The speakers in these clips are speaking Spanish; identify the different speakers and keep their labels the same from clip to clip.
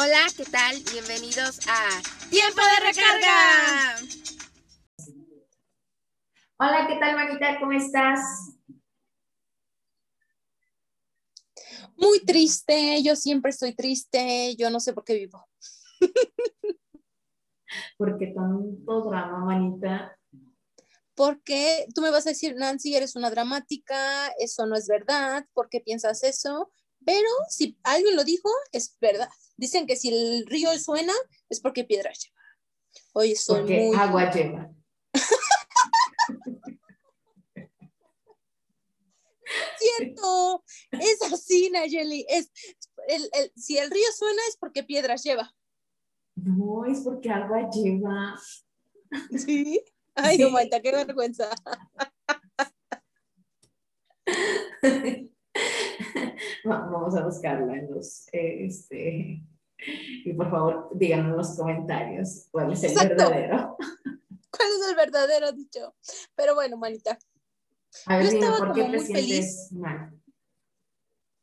Speaker 1: Hola, ¿qué tal? Bienvenidos a Tiempo de Recarga.
Speaker 2: Hola, ¿qué tal, manita? ¿Cómo estás?
Speaker 1: Muy triste, yo siempre estoy triste, yo no sé por qué vivo.
Speaker 2: ¿Por qué tanto drama, manita?
Speaker 1: Porque tú me vas a decir, Nancy, eres una dramática, eso no es verdad, ¿por qué piensas eso? Pero si alguien lo dijo, es verdad. Dicen que si el río suena, es porque piedra lleva. Oye, soy
Speaker 2: porque agua lleva.
Speaker 1: Cierto, es así, Nayeli. Es, el, el, si el río suena es porque piedras lleva.
Speaker 2: No, es porque agua lleva.
Speaker 1: Sí. Ay, sí. qué vergüenza.
Speaker 2: Vamos a buscarla en los, este, y por favor díganos en los comentarios cuál es el verdadero.
Speaker 1: ¿Cuál es el verdadero dicho? Pero bueno, manita.
Speaker 2: A ver, yo estaba ¿por qué muy feliz. Mal?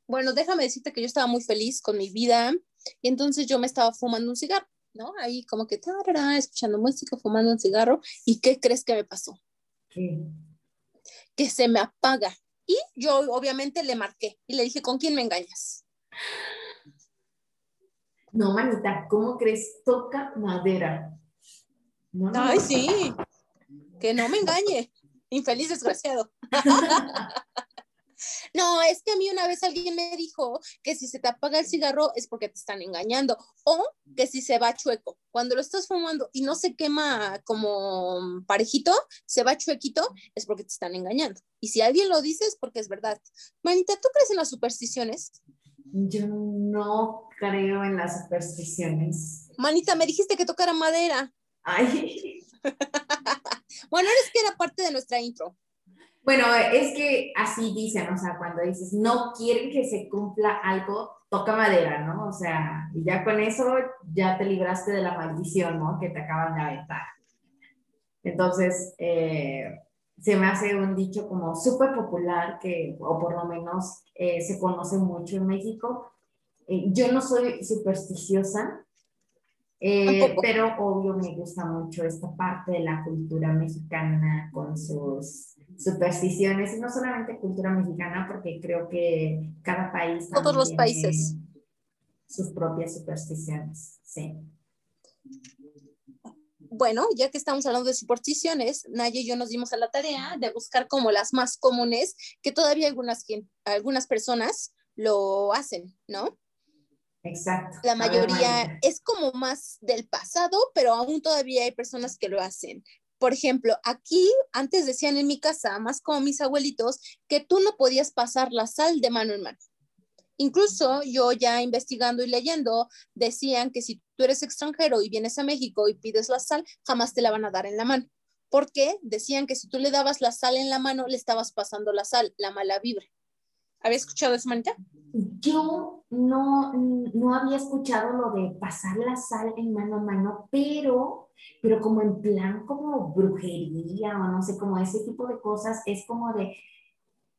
Speaker 1: Bueno, déjame decirte que yo estaba muy feliz con mi vida y entonces yo me estaba fumando un cigarro, ¿no? Ahí como que tarara, escuchando música, fumando un cigarro. ¿Y qué crees que me pasó?
Speaker 2: ¿Qué?
Speaker 1: Que se me apaga y yo obviamente le marqué y le dije, ¿con quién me engañas?
Speaker 2: No, manita, ¿cómo crees? Toca madera.
Speaker 1: No, no, Ay, sí, que no me engañe. Infeliz desgraciado. No, es que a mí una vez alguien me dijo que si se te apaga el cigarro es porque te están engañando o que si se va chueco. Cuando lo estás fumando y no se quema como parejito, se va chuequito, es porque te están engañando. Y si alguien lo dice es porque es verdad. Manita, ¿tú crees en las supersticiones?
Speaker 2: Yo no creo en las supersticiones.
Speaker 1: Manita, me dijiste que tocara madera.
Speaker 2: Ay.
Speaker 1: bueno, es que era parte de nuestra intro.
Speaker 2: Bueno, es que así dicen, o sea, cuando dices no quieren que se cumpla algo, toca madera, ¿no? O sea, y ya con eso ya te libraste de la maldición, ¿no? Que te acaban de aventar. Entonces, eh, se me hace un dicho como súper popular que, o por lo menos eh, se conoce mucho en México. Eh, yo no soy supersticiosa, eh, pero obvio me gusta mucho esta parte de la cultura mexicana con sus supersticiones, y no solamente cultura mexicana, porque creo que cada país...
Speaker 1: Todos los países.
Speaker 2: Sus propias supersticiones, sí.
Speaker 1: Bueno, ya que estamos hablando de supersticiones, Naya y yo nos dimos a la tarea de buscar como las más comunes, que todavía algunas, algunas personas lo hacen, ¿no?
Speaker 2: Exacto.
Speaker 1: La mayoría es como más del pasado, pero aún todavía hay personas que lo hacen. Por ejemplo, aquí antes decían en mi casa, más como mis abuelitos, que tú no podías pasar la sal de mano en mano. Incluso yo ya investigando y leyendo, decían que si tú eres extranjero y vienes a México y pides la sal, jamás te la van a dar en la mano. Porque decían que si tú le dabas la sal en la mano, le estabas pasando la sal, la mala vibra. ¿Había escuchado eso, Manita?
Speaker 2: Yo no, no había escuchado lo de pasar la sal en mano a mano, pero, pero como en plan como brujería o no sé, como ese tipo de cosas, es como de,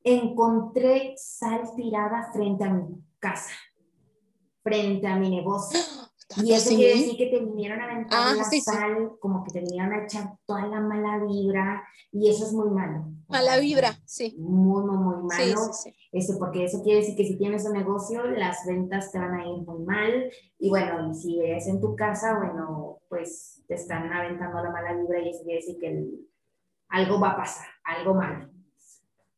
Speaker 2: encontré sal tirada frente a mi casa, frente a mi negocio. Y eso quiere decir que te vinieron a aventar ah, la sal, como que te vinieron a echar toda la mala vibra, y eso es muy malo.
Speaker 1: Mala vibra, sí.
Speaker 2: Muy, muy, muy malo. Eso, porque eso quiere decir que si tienes un negocio, las ventas te van a ir muy mal. Y bueno, y si es en tu casa, bueno, pues te están aventando la mala vibra y eso quiere decir que algo va a pasar, algo malo.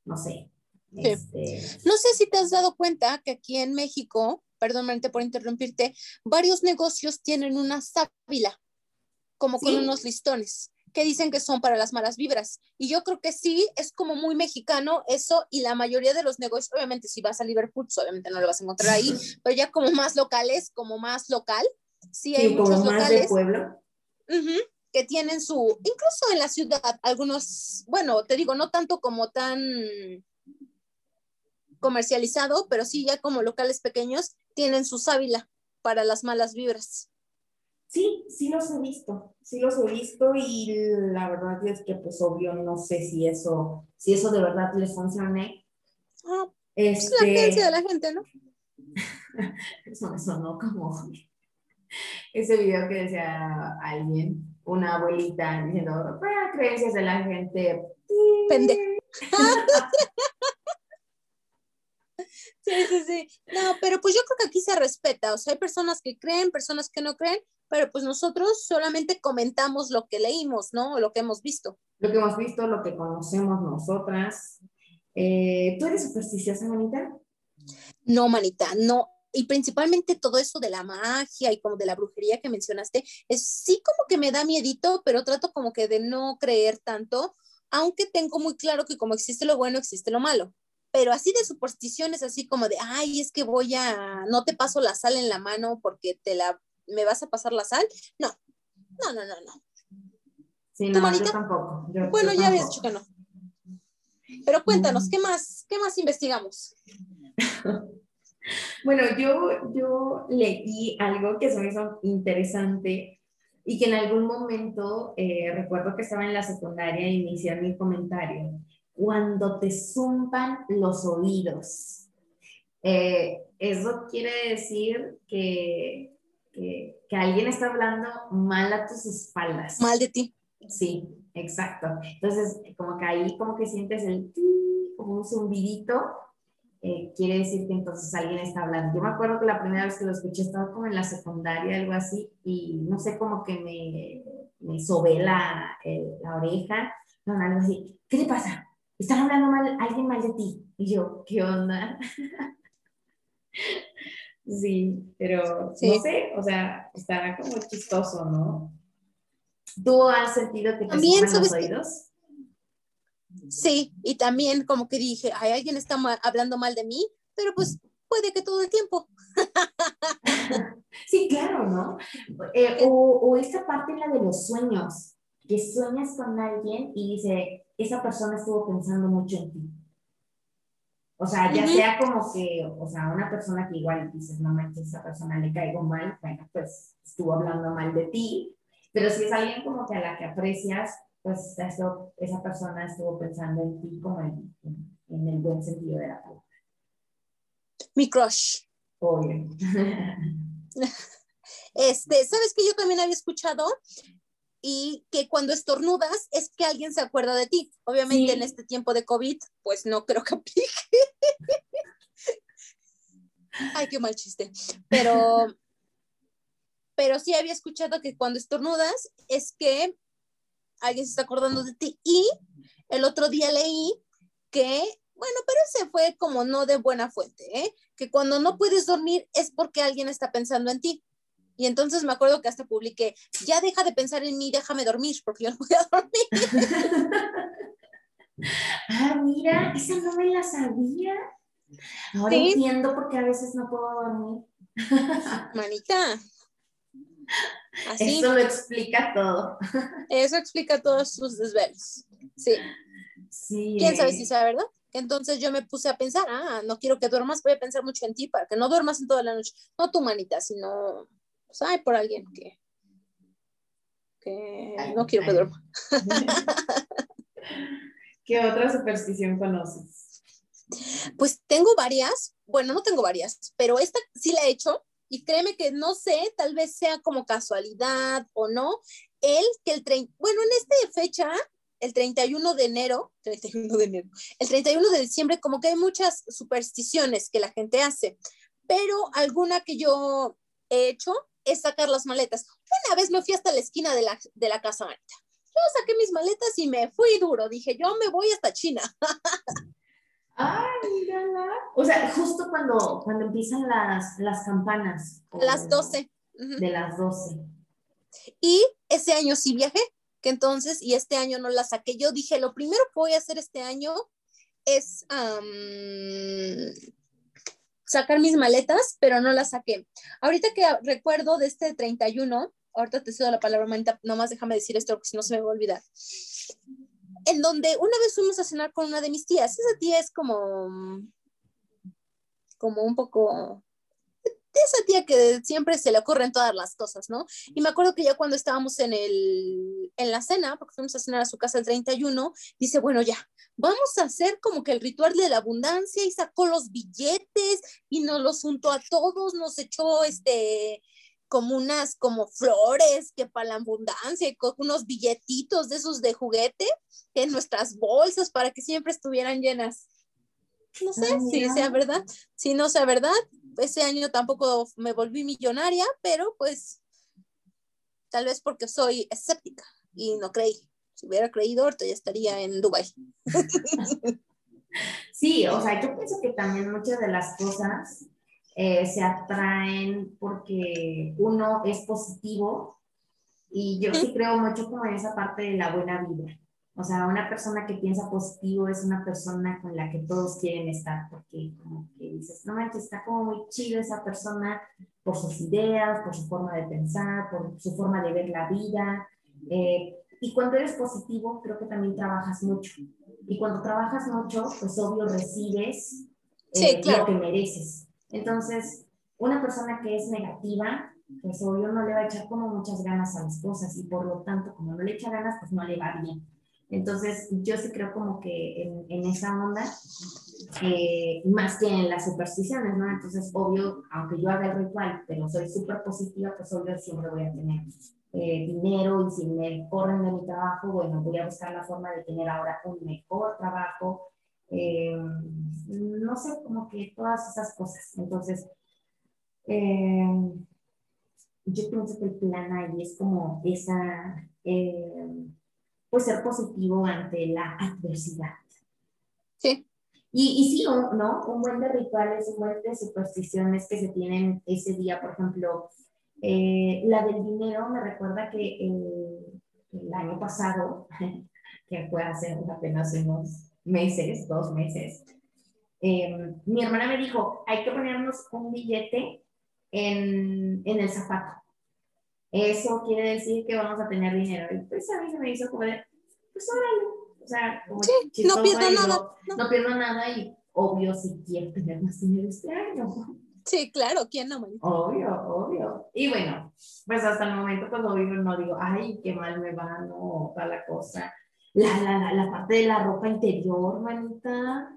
Speaker 2: No sé. Este...
Speaker 1: No sé si te has dado cuenta que aquí en México perdón por interrumpirte, varios negocios tienen una sábila, como con unos listones, que dicen que son para las malas vibras. Y yo creo que sí, es como muy mexicano eso, y la mayoría de los negocios, obviamente si vas a Liverpool, pues, obviamente no lo vas a encontrar ahí, pero ya como más locales, como más local, sí hay muchos locales.
Speaker 2: de pueblo.
Speaker 1: que tienen su, incluso en la ciudad, algunos, bueno, te digo, no tanto como tan comercializado, pero sí ya como locales pequeños tienen su sábila para las malas vibras.
Speaker 2: Sí, sí los he visto, sí los he visto y la verdad es que pues obvio no sé si eso, si eso de verdad les funcione.
Speaker 1: Ah, es la creencia de la gente, ¿no?
Speaker 2: eso me sonó como, ese video que decía alguien, una abuelita diciendo, creencias de la gente.
Speaker 1: Pende. Sí, sí, sí. No, pero pues yo creo que aquí se respeta. O sea, hay personas que creen, personas que no creen, pero pues nosotros solamente comentamos lo que leímos, ¿no? Lo que hemos visto.
Speaker 2: Lo que hemos visto, lo que conocemos nosotras. Eh, ¿Tú eres supersticiosa, manita?
Speaker 1: No, manita, no. Y principalmente todo eso de la magia y como de la brujería que mencionaste, es sí como que me da miedito, pero trato como que de no creer tanto, aunque tengo muy claro que como existe lo bueno, existe lo malo pero así de supersticiones, así como de, ay, es que voy a, no te paso la sal en la mano porque te la, me vas a pasar la sal. No, no, no, no, no.
Speaker 2: Sí, no, yo tampoco.
Speaker 1: bueno, ya habías dicho que no. Pero cuéntanos, mm. ¿qué más, qué más investigamos?
Speaker 2: bueno, yo, yo leí algo que se me hizo interesante y que en algún momento eh, recuerdo que estaba en la secundaria y me hicieron mi comentario cuando te zumban los oídos. Eh, eso quiere decir que, que, alguien está hablando mal a tus espaldas.
Speaker 1: Mal de ti.
Speaker 2: Sí, exacto. Entonces, como que ahí como que sientes el como un zumbidito, eh, quiere decir que entonces alguien está hablando. Yo me acuerdo que la primera vez que lo escuché estaba como en la secundaria, algo así, y no sé, como que me, me sobé la, eh, la oreja, no, algo así. ¿Qué te pasa? Están hablando mal, alguien mal de ti. Y yo, ¿qué onda? sí, pero no sé, o sea, está como chistoso, ¿no? ¿Tú has sentido que te también los oídos?
Speaker 1: Sí, y también como que dije, hay alguien está hablando mal de mí, pero pues puede que todo el tiempo.
Speaker 2: sí, claro, ¿no? Eh, o, o esta parte, la de los sueños, que sueñas con alguien y dice, esa persona estuvo pensando mucho en ti. O sea, ya sea como que, o sea, una persona que igual dices, no manches, esa persona le caigo mal, bueno, pues estuvo hablando mal de ti, pero si es alguien como que a la que aprecias, pues eso, esa persona estuvo pensando en ti como en, en, el buen sentido de la palabra.
Speaker 1: Mi crush.
Speaker 2: Oye.
Speaker 1: Este, ¿sabes que yo también había escuchado y que cuando estornudas es que alguien se acuerda de ti. Obviamente en este tiempo de COVID, pues no creo que aplique. Ay, qué mal chiste. Pero, pero sí había escuchado que cuando estornudas es que alguien se está acordando de ti. Y el otro día leí que, bueno, pero ese fue como no de buena fuente, ¿eh? que cuando no puedes dormir es porque alguien está pensando en ti. Y entonces me acuerdo que hasta publiqué, ya deja de pensar en mí, déjame dormir, porque yo no voy a dormir.
Speaker 2: ah, mira, esa no me la sabía. Ahora entiendo por qué a veces no puedo dormir.
Speaker 1: Manita.
Speaker 2: Eso lo explica todo.
Speaker 1: Eso explica todos sus desvelos. Sí.
Speaker 2: Sí.
Speaker 1: ¿Quién sabe si sea verdad? Entonces yo me puse a pensar, ah, no quiero que duermas, voy a pensar mucho en ti para que no duermas en toda la noche. No tu manita, sino pues por alguien que, no quiero que duerma.
Speaker 2: ¿Qué otra superstición conoces?
Speaker 1: Pues tengo varias, bueno, no tengo varias, pero esta sí la he hecho y créeme que no sé, tal vez sea como casualidad o no, el que el 30, bueno, en esta fecha, el 31 de enero, 31 de enero, el 31 de diciembre, como que hay muchas supersticiones que la gente hace, pero alguna que yo he hecho es sacar las maletas. Una vez me fui hasta la esquina de la, de la casa Marita. Yo saqué mis maletas y me fui duro. Dije, yo me voy hasta China.
Speaker 2: Ay, mírala. O sea, justo cuando, cuando empiezan las, las campanas.
Speaker 1: Las 12.
Speaker 2: De las 12.
Speaker 1: Y ese año sí viajé, que entonces, y este año no la saqué. Yo dije, lo primero que voy a hacer este año es sacar mis maletas, pero no las saqué. Ahorita que recuerdo de este 31, ahorita te cedo la palabra, manita, nomás déjame decir esto porque si no se me va a olvidar. En donde una vez fuimos a cenar con una de mis tías. Esa tía es como, como un poco esa tía que siempre se le ocurren todas las cosas, ¿no? Y me acuerdo que ya cuando estábamos en, el, en la cena, porque fuimos a cenar a su casa el 31, dice, bueno, ya, vamos a hacer como que el ritual de la abundancia y sacó los billetes y nos los juntó a todos, nos echó este, como unas como flores que para la abundancia, con unos billetitos de esos de juguete en nuestras bolsas para que siempre estuvieran llenas. No sé
Speaker 2: Ah,
Speaker 1: si sea verdad, si no sea verdad, ese año tampoco me volví millonaria, pero pues tal vez porque soy escéptica y no creí. Si hubiera creído, ahorita ya estaría en Dubai.
Speaker 2: Sí, o sea, yo pienso que también muchas de las cosas eh, se atraen porque uno es positivo y yo sí creo mucho como en esa parte de la buena vida. O sea, una persona que piensa positivo es una persona con la que todos quieren estar porque como que dices, no manches, está como muy chido esa persona por sus ideas, por su forma de pensar, por su forma de ver la vida. eh, y cuando eres positivo, creo que también trabajas mucho. Y cuando trabajas mucho, pues obvio recibes
Speaker 1: Sí,
Speaker 2: eh,
Speaker 1: claro.
Speaker 2: lo que mereces. Entonces, una persona que es negativa, pues obvio no le va a echar como muchas ganas a las cosas y por lo tanto, como no le echa ganas, pues no le va bien. Entonces, yo sí creo como que en, esa onda, eh, más que en las supersticiones, ¿no? Entonces, obvio, aunque yo haga el ritual, pero soy súper positiva, pues obvio siempre voy a tener eh, dinero y si me corren de mi trabajo, bueno, voy a buscar la forma de tener ahora un mejor trabajo. eh, no sé, como que todas esas cosas. Entonces, yo pienso que el plan ahí es como esa, pues ser positivo ante la adversidad.
Speaker 1: Sí.
Speaker 2: Y, y sí, un- ¿no? Un buen de rituales, un buen de supersticiones que se tienen ese día, por ejemplo, eh, la del dinero me recuerda que el, el año pasado, que fue hace apenas unos meses, dos meses, eh, mi hermana me dijo, hay que ponernos un billete en, en el zapato. Eso quiere decir que vamos a tener dinero. Y pues a mí se me hizo como de, pues órale. O sea, como
Speaker 1: Sí, no
Speaker 2: chistoso
Speaker 1: pierdo
Speaker 2: y
Speaker 1: nada,
Speaker 2: no-
Speaker 1: no.
Speaker 2: no pierdo nada y obvio si quiero tener más dinero este año.
Speaker 1: Sí, claro, ¿quién no, manita?
Speaker 2: Obvio, obvio. Y bueno, pues hasta el momento cuando vivo no digo, ay, qué mal me va, no, toda la cosa. La, la, la, la parte de la ropa interior, manita.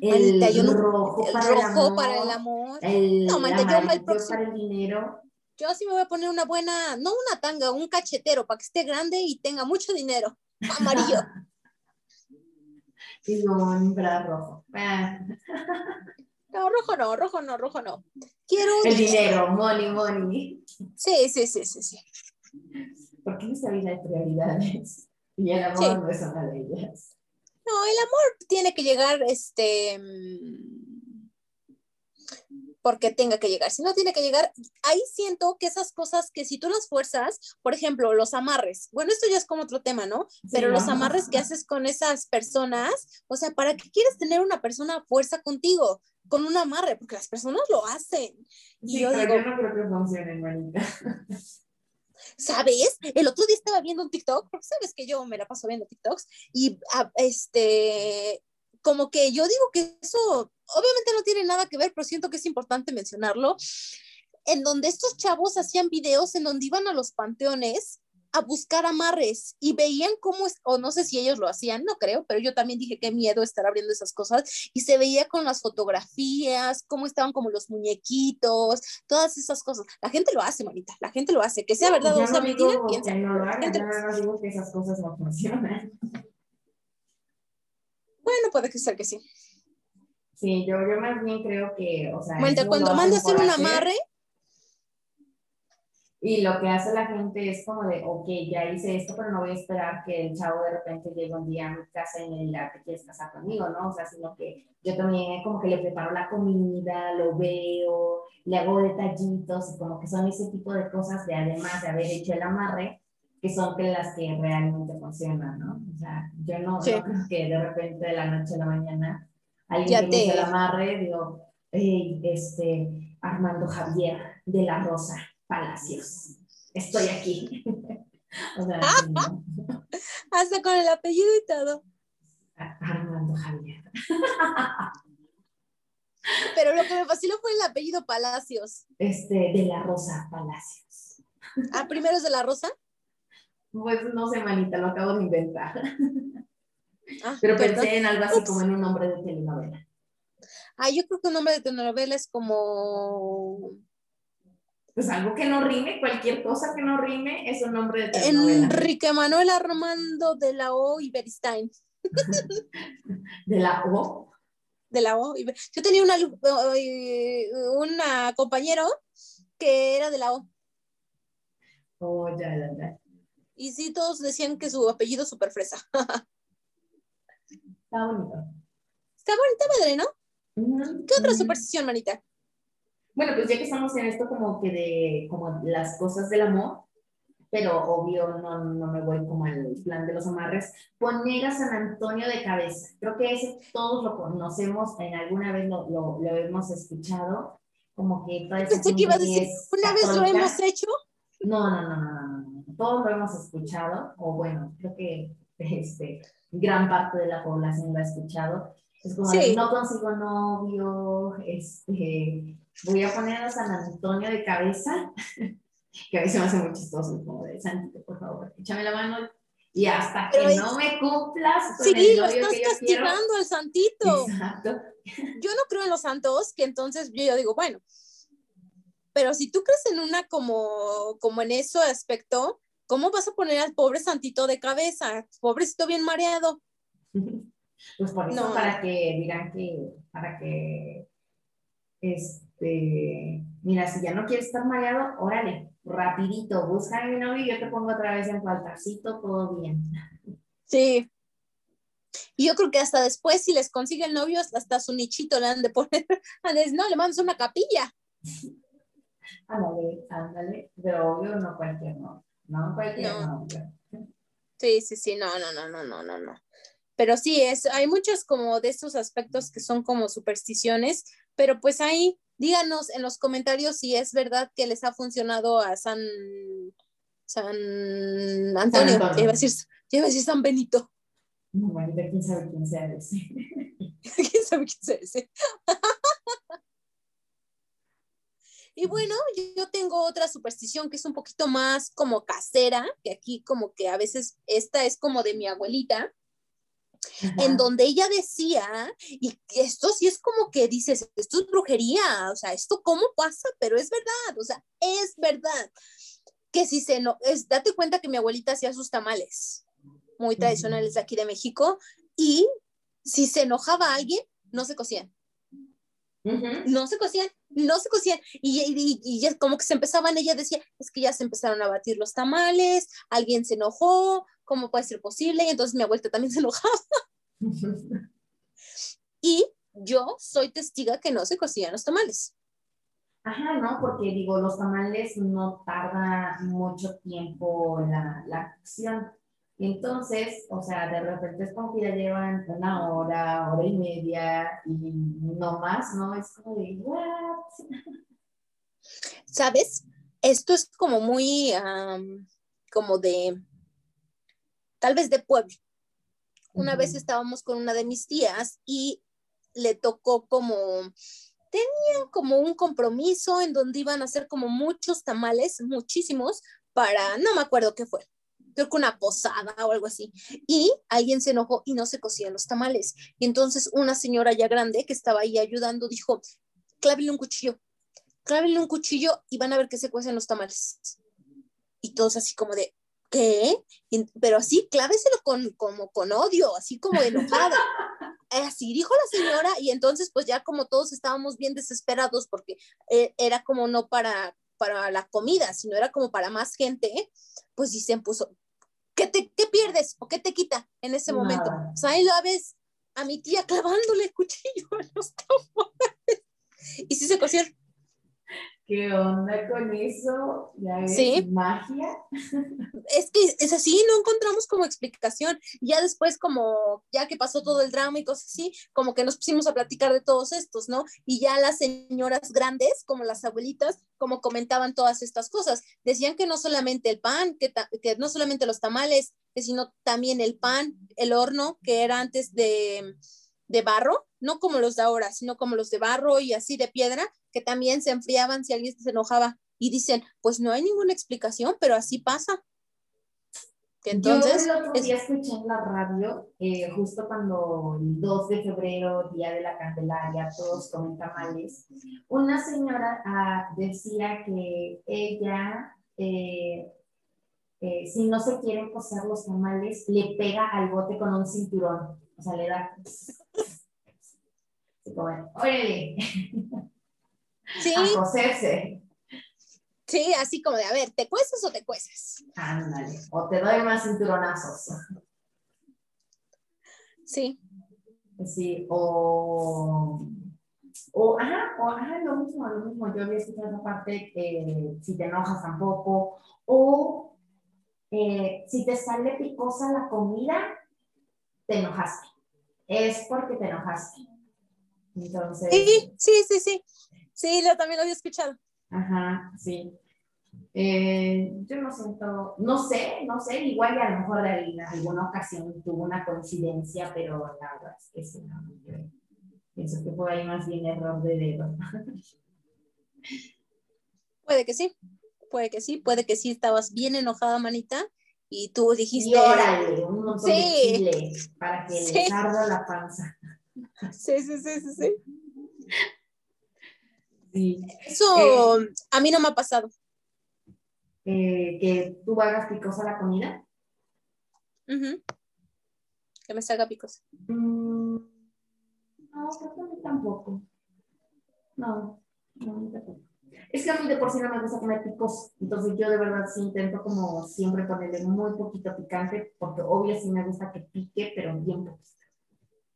Speaker 2: El
Speaker 1: Manita, yo no-
Speaker 2: rojo
Speaker 1: El
Speaker 2: para
Speaker 1: rojo
Speaker 2: el amor.
Speaker 1: para el amor.
Speaker 2: El
Speaker 1: No, manita, yo el
Speaker 2: para el dinero.
Speaker 1: Yo sí me voy a poner una buena, no una tanga, un cachetero para que esté grande y tenga mucho dinero. Amarillo.
Speaker 2: Y un bra rojo. Ah,
Speaker 1: No, rojo no, rojo no, rojo no. Quiero
Speaker 2: el dinero, money, money.
Speaker 1: Sí, sí, sí, sí, sí.
Speaker 2: Porque nuestra vida hay prioridades. Y el amor
Speaker 1: Sí.
Speaker 2: no es una de ellas.
Speaker 1: No, el amor tiene que llegar, este, porque tenga que llegar. Si no tiene que llegar, ahí siento que esas cosas que si tú las fuerzas, por ejemplo, los amarres, bueno, esto ya es como otro tema, ¿no? Pero
Speaker 2: Sí,
Speaker 1: los
Speaker 2: ¿no?
Speaker 1: amarres que haces con esas personas, o sea, ¿para qué quieres tener una persona a fuerza contigo? Con un amarre, porque las personas lo hacen. Y
Speaker 2: Sí,
Speaker 1: yo
Speaker 2: pero
Speaker 1: digo,
Speaker 2: yo no creo que funcione, hermanita.
Speaker 1: ¿sabes? El otro día estaba viendo un TikTok, porque sabes que yo me la paso viendo TikToks, y ah, este, como que yo digo que eso obviamente no tiene nada que ver, pero siento que es importante mencionarlo, en donde estos chavos hacían videos en donde iban a los panteones a buscar amarres y veían cómo, es, o no sé si ellos lo hacían, no creo, pero yo también dije qué miedo estar abriendo esas cosas y se veía con las fotografías, cómo estaban como los muñequitos, todas esas cosas. La gente lo hace, manita, la gente lo hace, que sea verdad o sea
Speaker 2: no
Speaker 1: mentira, sabe.
Speaker 2: no hagan,
Speaker 1: Gente hace.
Speaker 2: no digo que esas cosas no funcionan.
Speaker 1: Bueno, puede que ser que sí.
Speaker 2: Sí, yo, yo más bien creo que, o sea, eso
Speaker 1: cuando
Speaker 2: lo
Speaker 1: mande a
Speaker 2: hacen
Speaker 1: hacer un amarre,
Speaker 2: Y lo que hace la gente es como de, ok, ya hice esto, pero no voy a esperar que el chavo de repente llegue un día a mi casa y me diga, ¿te quieres casar conmigo? ¿no? O sea, sino que yo también como que le preparo la comida, lo veo, le hago detallitos y como que son ese tipo de cosas de además de haber hecho el amarre, que son las que realmente funcionan, ¿no? O sea, yo no,
Speaker 1: Sí.
Speaker 2: no creo que de repente de la noche a la mañana alguien
Speaker 1: Ya
Speaker 2: que me
Speaker 1: te-
Speaker 2: el amarre, digo, hey, este, Armando Javier de la Rosa Palacios, estoy aquí. o sea,
Speaker 1: hasta con el apellido y todo.
Speaker 2: Armando Javier.
Speaker 1: Pero lo que me fascinó fue el apellido Palacios.
Speaker 2: Este, de la Rosa Palacios.
Speaker 1: Ah, primero es de la Rosa.
Speaker 2: Pues no sé, manita, lo acabo de inventar.
Speaker 1: Ah,
Speaker 2: Pero
Speaker 1: perdón.
Speaker 2: pensé en algo así
Speaker 1: Ups.
Speaker 2: como en un nombre de telenovela.
Speaker 1: Ah, yo creo que un nombre de telenovela es como.
Speaker 2: pues algo que no rime, cualquier cosa que no rime es un nombre de telenovela.
Speaker 1: Enrique Manuel Armando de la O y Beristain.
Speaker 2: ¿De la O?
Speaker 1: De la O. Yo tenía una, una compañero que era de la O.
Speaker 2: Oh, ya, ya, ya.
Speaker 1: Y sí, todos decían que su apellido es súper fresa.
Speaker 2: Está bonito.
Speaker 1: Está bonita madre, ¿no? ¿Qué otra superstición, manita?
Speaker 2: Bueno, pues ya que estamos en esto como que de como las cosas del amor, pero obvio no, no me voy como al plan de los amarres, poner a San Antonio de cabeza. Creo que ese todos lo conocemos, en alguna vez lo, lo, lo hemos escuchado, como que toda esa
Speaker 1: Pensé que iba a decir, ¿una vez lo hemos hecho?
Speaker 2: No, no, no, no, no, todos lo hemos escuchado, o bueno, creo que este, gran parte de la población lo ha escuchado. Es como, no consigo novio, este, voy a poner a San Antonio de cabeza, que a veces me hace muy chistoso, como de Santito, por favor, échame la mano. Y hasta que no me cumplas
Speaker 1: con sí, lo estás castigando al santito. Exacto. Yo no creo en los santos, que entonces yo, yo digo, bueno, pero si tú crees en una como, como en ese aspecto, ¿cómo vas a poner al pobre santito de cabeza? Pobrecito bien mareado.
Speaker 2: Pues por eso, para que digan que, para que, este, mira, si ya no quieres estar mareado, órale, rapidito, busca a mi novio y yo te pongo otra vez en faltacito, todo bien.
Speaker 1: Sí. Y yo creo que hasta después, si les consigue el novio, hasta su nichito le han de poner, no, le mandas una capilla.
Speaker 2: Ándale, ándale, pero obvio no cualquier no, no cualquier no.
Speaker 1: Sí, sí, sí, no, no, no, no, no, no, no. Pero sí, es, hay muchos como de estos aspectos que son como supersticiones, pero pues ahí díganos en los comentarios si es verdad que les ha funcionado a San, San Antonio, San Antonio. decir, decir San Benito.
Speaker 2: No, bueno, quién sabe quién sea ese.
Speaker 1: ¿Quién sabe quién sea ese? Y bueno, yo tengo otra superstición que es un poquito más como casera, que aquí como que a veces esta es como de mi abuelita, en donde ella decía, y esto sí es como que dices, esto es brujería, o sea, esto cómo pasa, pero es verdad, o sea, es verdad, que si se no, es, date cuenta que mi abuelita hacía sus tamales, muy tradicionales de aquí de México, y si se enojaba a alguien, no se cocían. No se cocían, no se cocían. Y, y, y, como que se empezaban, ella decía, es que ya se empezaron a batir los tamales, alguien se enojó, ¿cómo puede ser posible? Y entonces mi abuelita también se enojaba. y yo soy testiga que no se cocían los tamales.
Speaker 2: Ajá, ¿no? Porque digo, los tamales no tarda mucho tiempo la, la acción. Entonces, o sea, de repente es como que ya llevan una hora, hora y media y no más, ¿no? Es como de, ¿what?
Speaker 1: ¿Sabes? Esto es como muy, como de, tal vez de pueblo. Una vez estábamos con una de mis tías y le tocó como, tenía como un compromiso en donde iban a hacer como muchos tamales, muchísimos, para, no me acuerdo qué fue creo que una posada o algo así. Y alguien se enojó y no se cocían los tamales. Y entonces una señora ya grande que estaba ahí ayudando dijo, clávele un cuchillo, clávele un cuchillo y van a ver que se cuecen los tamales. Y todos así como de, ¿qué? pero así, cláveselo con, como con odio, así como enojada. Así dijo la señora y entonces pues ya como todos estábamos bien desesperados porque eh, era como no para para la comida, sino era como para más gente, pues dicen, pues, ¿qué, te, qué pierdes o qué te quita en ese momento? O sea, ahí la ves a mi tía clavándole el cuchillo a los tamales. Y sí se cocieron.
Speaker 2: ¿Qué onda con eso? ¿Ya es magia?
Speaker 1: Es que es así, no encontramos como explicación. Ya después, como ya que pasó todo el drama y cosas así, como que nos pusimos a platicar de todos estos, ¿no? Y ya las señoras grandes, como las abuelitas, como comentaban todas estas cosas. Decían que no solamente el pan, que, que no solamente los tamales, sino también el pan, el horno, que era antes de, de barro, no como los de ahora, sino como los de barro y así de piedra, que también se enfriaban si alguien se enojaba. Y dicen, pues no hay ninguna explicación, pero así pasa. Que entonces,
Speaker 2: Yo el otro día escuché en la radio, eh, justo cuando el 2 de febrero, Día de la Candelaria, todos comen tamales, una señora ah, decía que ella, eh, eh, si no se quieren cocer los tamales, le pega al bote con un cinturón. O sea, le da... Así como, órale,
Speaker 1: sí,
Speaker 2: a coserse.
Speaker 1: sí, así como de, a ver, ¿te cueces o te cueces?
Speaker 2: Ándale, o te doy más cinturonazos.
Speaker 1: Sí,
Speaker 2: Sí, o, o, ajá, o, ajá, lo mismo, lo mismo. Yo había escuchado esa parte, eh, si te enojas tampoco, o eh, si te sale picosa la comida, te enojaste. Es porque te enojaste. Entonces,
Speaker 1: sí, sí, sí, sí. Sí, yo también lo había escuchado.
Speaker 2: ajá, sí. Eh, yo no siento, no sé, no sé, igual y a lo mejor en alguna ocasión tuvo una coincidencia, pero la verdad es que sí, no, yo pienso que fue ahí más bien error de dedo.
Speaker 1: Puede que sí, puede que sí, puede que sí estabas bien enojada, manita, y tú dijiste,
Speaker 2: Y órale, un montón de
Speaker 1: Sí.
Speaker 2: chile para que
Speaker 1: Sí.
Speaker 2: le arda la panza.
Speaker 1: sí, sí, sí, sí, sí.
Speaker 2: Sí.
Speaker 1: Eso a mí no me ha pasado.
Speaker 2: Eh, que tú hagas picosa la comida.
Speaker 1: Ujú. Que me salga picos.
Speaker 2: Mm, no, creo que a mí tampoco. No, no, tampoco. Es que a mí de por sí no me gusta comer picos, entonces yo de verdad sí intento como siempre ponerle muy poquito picante, porque obvio sí me gusta que pique, pero bien poquito.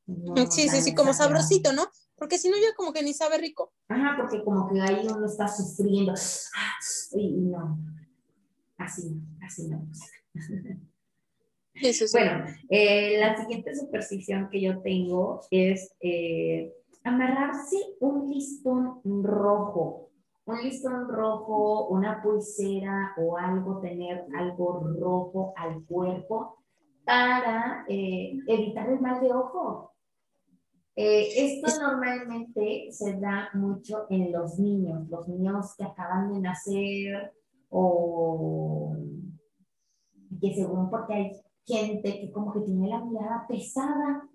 Speaker 2: No
Speaker 1: Sí, sí, sí, como
Speaker 2: exagerado.
Speaker 1: sabrosito, ¿no? Porque si no, ya como que ni sabe rico.
Speaker 2: Ajá, porque como que ahí uno está sufriendo. Y, no, así no, así no.
Speaker 1: Sí, sí.
Speaker 2: Bueno, eh, la siguiente superstición que yo tengo es eh, amarrarse un listón rojo. Un listón rojo, una pulsera o algo, tener algo rojo al cuerpo para eh, evitar el mal de ojo. Eh, esto
Speaker 1: Es-
Speaker 2: normalmente se da mucho en los niños, los niños que acaban de nacer o que según porque hay gente que como que tiene la mirada pesada.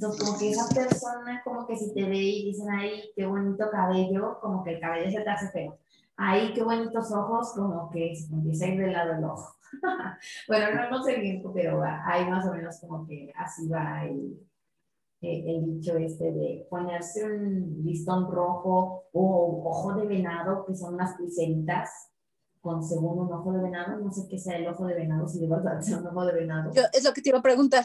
Speaker 2: Como que esa persona, como que si te ve y dicen, ay, qué bonito cabello, como que el cabello se te hace feo. Ay, qué bonitos ojos, como que se empieza a ir del lado del ojo. bueno, no, no sé bien, pero hay más o menos como que así va el, el, el dicho este de ponerse un listón rojo o ojo de venado, que son unas pulseritas con según un ojo de venado, no sé qué sea el ojo de venado, si de verdad sea un ojo de venado.
Speaker 1: Yo- es lo que te iba a preguntar.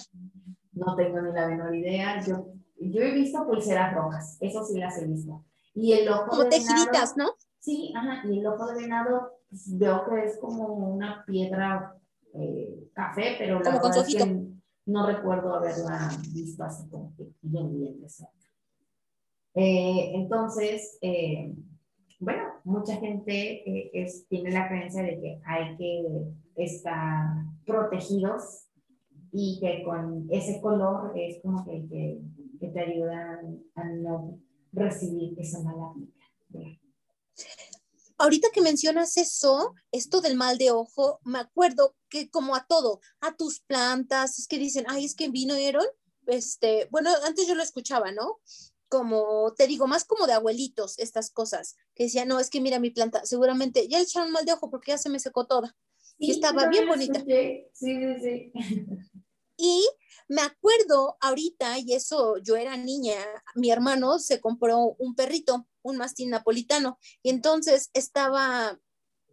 Speaker 2: No tengo ni la menor idea. Yo, yo he visto pulseras rojas, eso sí las he visto. Y el ojo
Speaker 1: Como
Speaker 2: de
Speaker 1: tejiditas,
Speaker 2: venado,
Speaker 1: ¿no?
Speaker 2: Sí, ajá, y el ojo de venado pues, veo que es como una piedra eh, café, pero la
Speaker 1: Como con
Speaker 2: es que no recuerdo haberla visto así como que bien, bien. Eh, entonces, eh, bueno, mucha gente eh, es- tiene la creencia de que hay que estar protegidos y que con ese color es como que, que, que te ayudan a no recibir esa mala vibra.
Speaker 1: Ahorita que mencionas eso, esto del mal de ojo, me acuerdo que como a todo, a tus plantas, es que dicen, ay, es que vinieron, este, bueno, antes yo lo escuchaba, ¿no? Como, te digo, más como de abuelitos, estas cosas, que decían, no, es que mira mi planta, seguramente ya le echaron mal de ojo porque ya se me secó toda. Y estaba bien bonita.
Speaker 2: escuché. Sí, sí, sí.
Speaker 1: Y me acuerdo ahorita, y eso yo era niña, mi hermano se compró un perrito, un mastín napolitano, y entonces estaba,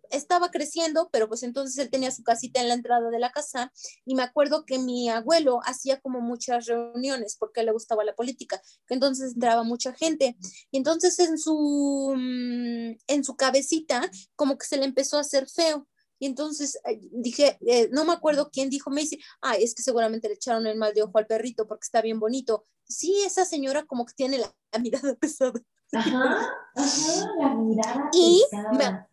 Speaker 1: estaba creciendo, pero pues entonces él tenía su casita en la entrada de la casa, y me acuerdo que mi abuelo hacía como muchas reuniones porque le gustaba la política, que entonces entraba mucha gente, y entonces en su, mm, en su cabecita como que se le empezó a hacer feo. Y entonces eh, dije, eh, no me acuerdo quién dijo, me dice, ay, es que seguramente le echaron el mal de ojo al perrito porque está bien bonito. Sí, esa señora como que tiene la, la mirada pesada.
Speaker 2: Ajá, ajá, la mirada
Speaker 1: Y
Speaker 2: pesada.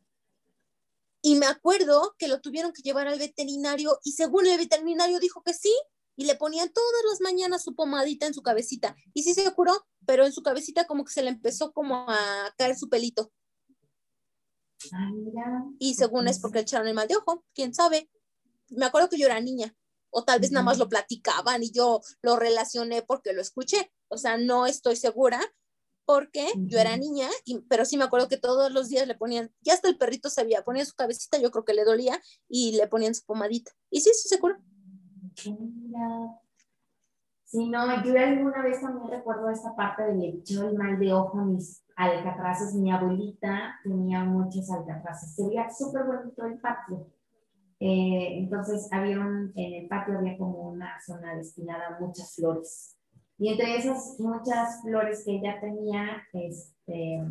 Speaker 1: Y me acuerdo que lo tuvieron que llevar al veterinario y según el veterinario dijo que sí, y le ponían todas las mañanas su pomadita en su cabecita. Y sí se curó, pero en su cabecita como que se le empezó como a caer su pelito. Y según es porque le echaron el mal de ojo, quién sabe. me acuerdo que yo era niña, o tal vez nada más lo platicaban y yo lo relacioné porque lo escuché. O sea, no estoy segura porque yo era niña, y, pero sí me acuerdo que todos los días le ponían, ya hasta el perrito sabía, ponía su cabecita, yo creo que le dolía y le ponían su pomadita. Y sí, sí se curó.
Speaker 2: Sí, no, yo alguna vez también recuerdo esta parte de le echó el mal de ojo a mis alcatraces. Mi abuelita tenía muchos alcatraces. Se veía súper bonito el patio. Eh, entonces, había un, en el patio había como una zona destinada a muchas flores. Y entre esas muchas flores que ella tenía, este,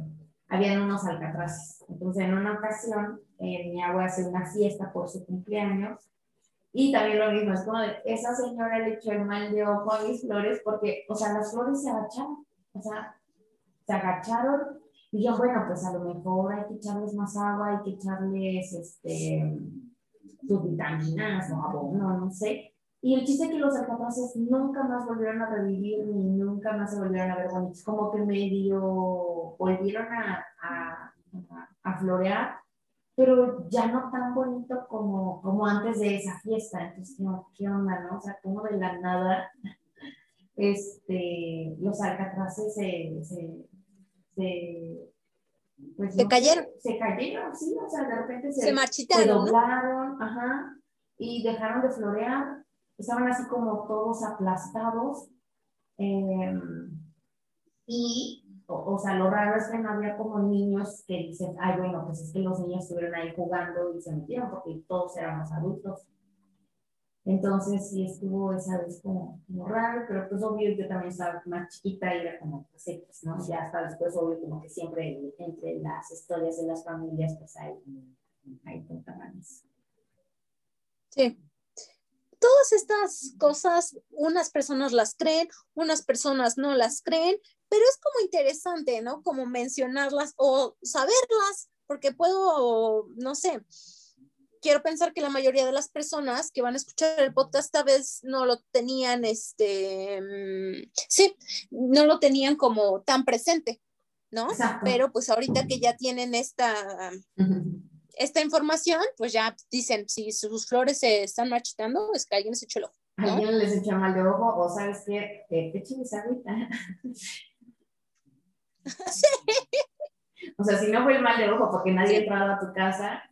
Speaker 2: habían unos alcatraces. Entonces, en una ocasión, eh, mi abuela hace una fiesta por su cumpleaños y también lo mismo, es como de, esa señora le echó el mal de ojo a mis flores porque, o sea, las flores se agacharon, o sea, se agacharon y yo, bueno, pues a lo mejor hay que echarles más agua, hay que echarles, este, sus vitaminas o abono, no sé. Y el chiste es que los alcatraces nunca más volvieron a revivir ni nunca más se volvieron a ver bonitos, como que medio volvieron a, a, a florear, pero ya no tan bonito como, como antes de esa fiesta. Entonces, ¿qué onda, no? O sea, como de la nada, este, los alcatraces se, se
Speaker 1: pues, se cayeron.
Speaker 2: Se, cayeron, sí, o sea, de repente se,
Speaker 1: se marchitaron. Se
Speaker 2: doblaron, ajá, y dejaron de florear. Estaban así como todos aplastados. Eh, y o, sea, lo raro es que no había como niños que dicen, ay, bueno, pues es que los niños estuvieron ahí jugando y se metieron porque todos éramos adultos. Entonces sí estuvo esa vez como, como raro, pero pues obvio yo también estaba más chiquita y era como, pues, pues ¿no? Ya hasta después obvio como que siempre entre las historias de las familias pues hay, hay contaban
Speaker 1: Sí, todas estas cosas, unas personas las creen, unas personas no las creen, pero es como interesante, ¿no? Como mencionarlas o saberlas, porque puedo, no sé, quiero pensar que la mayoría de las personas que van a escuchar el podcast esta vez no lo tenían, este, mm, sí, no lo tenían como tan presente, ¿no? Pero pues ahorita que ya tienen esta esta información, pues ya dicen, si sus flores se están marchitando, es que alguien les echó el ojo.
Speaker 2: Alguien les echó mal de ojo, o sabes qué, eh, échenles agüita. sí. O sea, si no fue el mal de ojo porque nadie ha entrado a tu casa,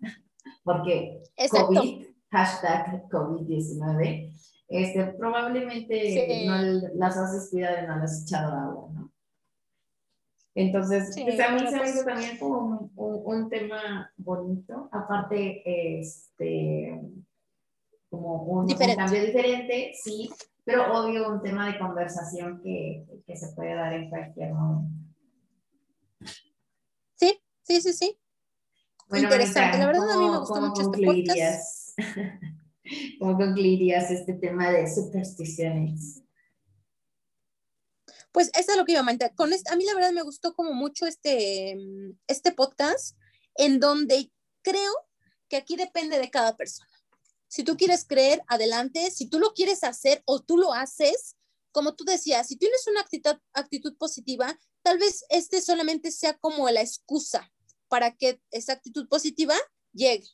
Speaker 2: porque COVID, hashtag COVID-19, este, probablemente no las has descuidado y no las has echado agua, ¿no? Entonces, pues, a mí se me hizo también como un, tema bonito, aparte, este, como un, cambio diferente, sí, pero obvio un tema de conversación que, que se puede dar en cualquier momento.
Speaker 1: Sí, sí, sí, sí. Interesante, la verdad a mí me gustó mucho este podcast.
Speaker 2: ¿Cómo concluirías este tema de supersticiones?
Speaker 1: Pues eso es lo que iba a comentar. Con a mí la verdad me gustó como mucho este, este podcast, en donde creo que aquí depende de cada persona. Si tú quieres creer, adelante. Si tú lo quieres hacer o tú lo haces, como tú decías, si tienes una actitud, actitud positiva, tal vez este solamente sea como la excusa para que esa actitud positiva llegue.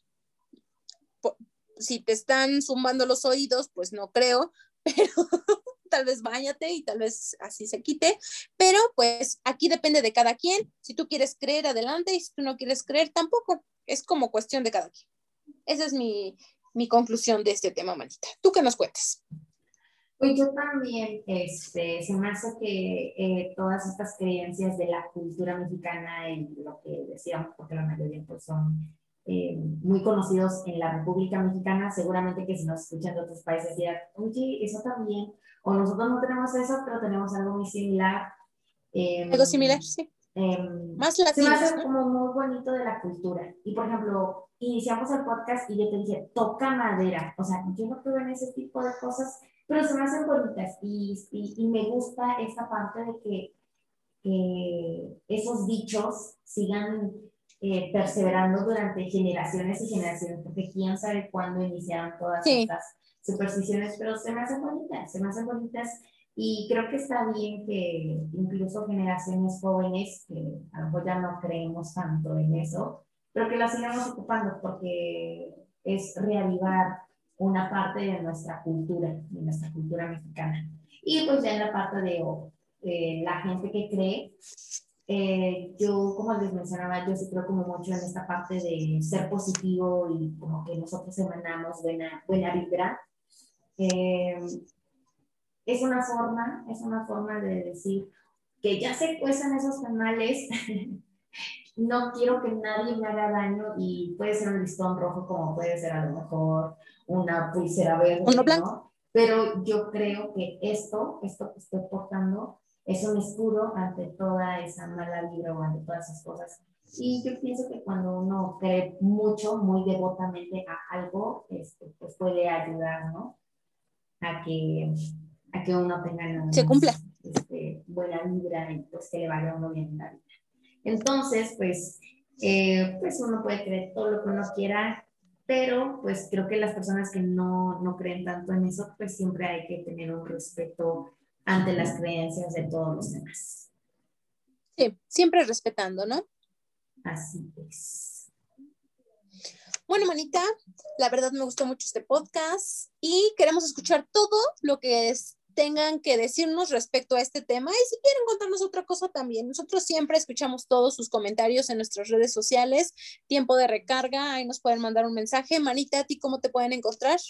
Speaker 1: Si te están zumbando los oídos, pues no creo, pero tal vez bañate y tal vez así se quite, pero pues aquí depende de cada quien. Si tú quieres creer, adelante, y si tú no quieres creer, tampoco. Es como cuestión de cada quien. Esa es mi, mi conclusión de este tema, Manita. ¿Tú qué nos cuentas?
Speaker 2: Pues yo también, este, se me hace que eh, todas estas creencias de la cultura mexicana y lo que decíamos, porque la mayoría pues son eh, muy conocidos en la República Mexicana, seguramente que si nos escuchan de otros países dirán, oye, eso también, o nosotros no tenemos eso, pero tenemos algo muy similar.
Speaker 1: Eh, algo similar, sí.
Speaker 2: Em, Más latino. Se me hace como muy bonito de la cultura. Y por ejemplo, iniciamos el podcast y yo te dije, toca madera. O sea, yo no creo en ese tipo de cosas, pero se me hacen bonitas. Y, y, me gusta esta parte de que, que esos dichos sigan eh, perseverando durante generaciones y generaciones, porque quién sabe cuándo iniciaron todas estas supersticiones, pero se me hacen bonitas, se me hacen bonitas y creo que está bien que incluso generaciones jóvenes, que a lo mejor ya no creemos tanto en eso, pero que las sigamos ocupando porque es reavivar una parte de nuestra cultura, de nuestra cultura mexicana. Y pues ya en la parte de eh, la gente que cree, eh, yo, como les mencionaba, yo sí creo como mucho en esta parte de ser positivo y como que nosotros emanamos buena, buena vibra. Eh, es una forma, es una forma de decir que ya se cuezan esos tamales, no quiero que nadie me haga daño y puede ser un listón rojo como puede ser a lo mejor una pulsera verde, ¿no? Pero yo creo que esto, esto que estoy portando, es un escudo ante toda esa mala vibra o ante todas esas cosas. Y yo pienso que cuando uno cree mucho, muy devotamente a algo, este, pues puede ayudar, ¿no? A que, a que uno tenga
Speaker 1: Se cumpla.
Speaker 2: Este, buena vibra y pues que le vaya uno bien en la vida. Entonces, pues, eh, pues uno puede creer todo lo que uno quiera, pero pues creo que las personas que no, no creen tanto en eso, pues siempre hay que tener un respeto ante las creencias de todos los demás.
Speaker 1: Sí, siempre respetando, ¿no?
Speaker 2: Así es.
Speaker 1: Bueno, Manita, la verdad me gustó mucho este podcast y queremos escuchar todo lo que es, tengan que decirnos respecto a este tema y si quieren contarnos otra cosa también. Nosotros siempre escuchamos todos sus comentarios en nuestras redes sociales, tiempo de recarga, ahí nos pueden mandar un mensaje. Manita, ¿a ti cómo te pueden encontrar?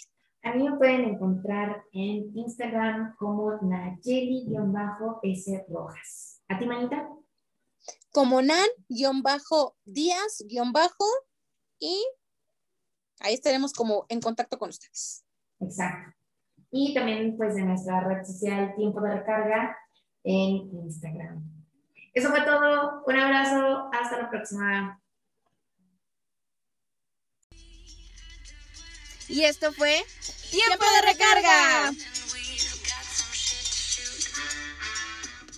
Speaker 2: A mí me pueden encontrar en Instagram como Nayeli-S Rojas. ¿A ti, Manita?
Speaker 1: Como Nan-Díaz- y ahí estaremos como en contacto con ustedes.
Speaker 2: Exacto. Y también pues en nuestra red social Tiempo de Recarga en Instagram. Eso fue todo. Un abrazo. Hasta la próxima.
Speaker 1: Y esto fue Tiempo de recarga.